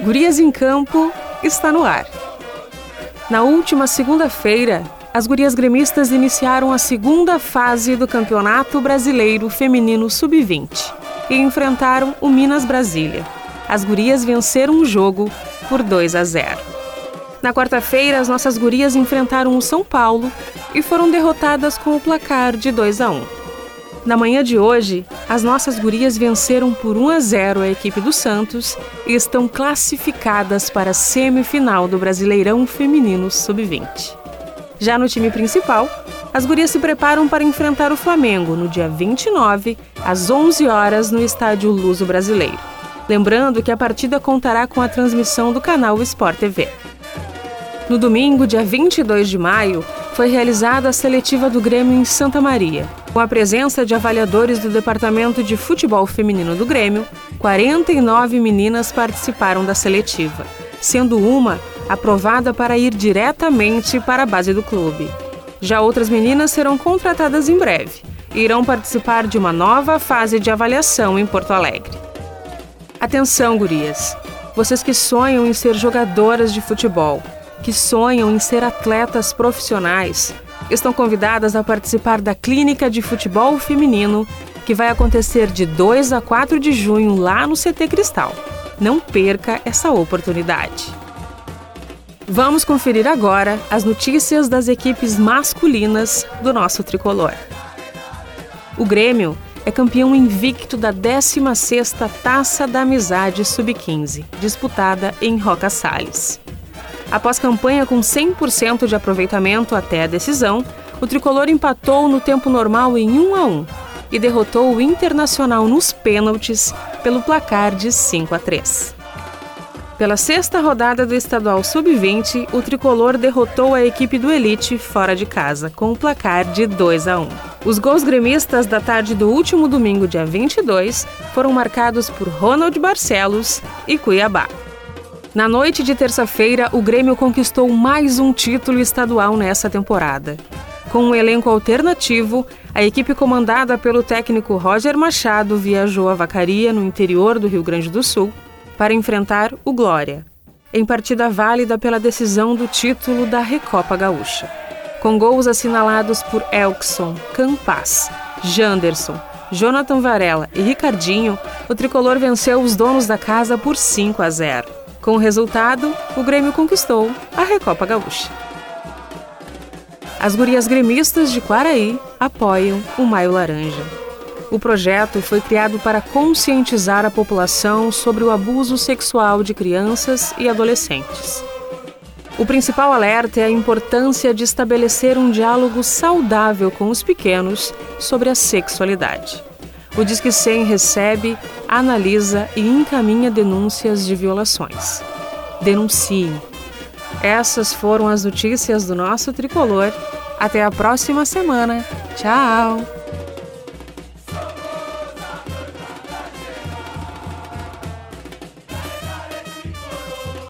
Gurias em Campo está no ar. Na última segunda-feira, as gurias gremistas iniciaram a segunda fase do Campeonato Brasileiro Feminino Sub-20 e enfrentaram o Minas Brasília. As gurias venceram o jogo por 2 a 0. Na quarta-feira, as nossas gurias enfrentaram o São Paulo e foram derrotadas com o placar de 2 a 1. Na manhã de hoje, as nossas gurias venceram por 1 a 0 a equipe do Santos e estão classificadas para a semifinal do Brasileirão Feminino Sub-20. Já no time principal, as gurias se preparam para enfrentar o Flamengo no dia 29, às 11 horas, no estádio Luso Brasileiro. Lembrando que a partida contará com a transmissão do canal Sport TV. No domingo, dia 22 de maio, foi realizada a seletiva do Grêmio em Santa Maria. Com a presença de avaliadores do Departamento de Futebol Feminino do Grêmio, 49 meninas participaram da seletiva, sendo uma aprovada para ir diretamente para a base do clube. Já outras meninas serão contratadas em breve e irão participar de uma nova fase de avaliação em Porto Alegre. Atenção, gurias! Vocês que sonham em ser jogadoras de futebol, que sonham em ser atletas profissionais estão convidadas a participar da Clínica de Futebol Feminino, que vai acontecer de 2 a 4 de junho lá no CT Cristal. Não perca essa oportunidade. Vamos conferir agora as notícias das equipes masculinas do nosso tricolor. O Grêmio é campeão invicto da 16ª Taça da Amizade Sub-15, disputada em Roca Salles. Após campanha com 100% de aproveitamento até a decisão, o tricolor empatou no tempo normal em 1 a 1 e derrotou o Internacional nos pênaltis pelo placar de 5 a 3. Pela sexta rodada do estadual sub-20, o tricolor derrotou a equipe do Elite fora de casa, com o placar de 2 a 1. Os gols gremistas da tarde do último domingo, dia 22, foram marcados por Ronald Barcelos e Cuiabá. Na noite de terça-feira, o Grêmio conquistou mais um título estadual nessa temporada. Com um elenco alternativo, a equipe comandada pelo técnico Roger Machado viajou a Vacaria, no interior do Rio Grande do Sul, para enfrentar o Glória, em partida válida pela decisão do título da Recopa Gaúcha. Com gols assinalados por Elkson, Campas, Janderson, Jonathan Varela e Ricardinho, o tricolor venceu os donos da casa por 5 a 0. Com o resultado, o Grêmio conquistou a Recopa Gaúcha. As gurias gremistas de Quaraí apoiam o Maio Laranja. O projeto foi criado para conscientizar a população sobre o abuso sexual de crianças e adolescentes. O principal alerta é a importância de estabelecer um diálogo saudável com os pequenos sobre a sexualidade. O Disque 100 recebe, analisa e encaminha denúncias de violações. Denuncie. Essas foram as notícias do nosso tricolor. Até a próxima semana. Tchau!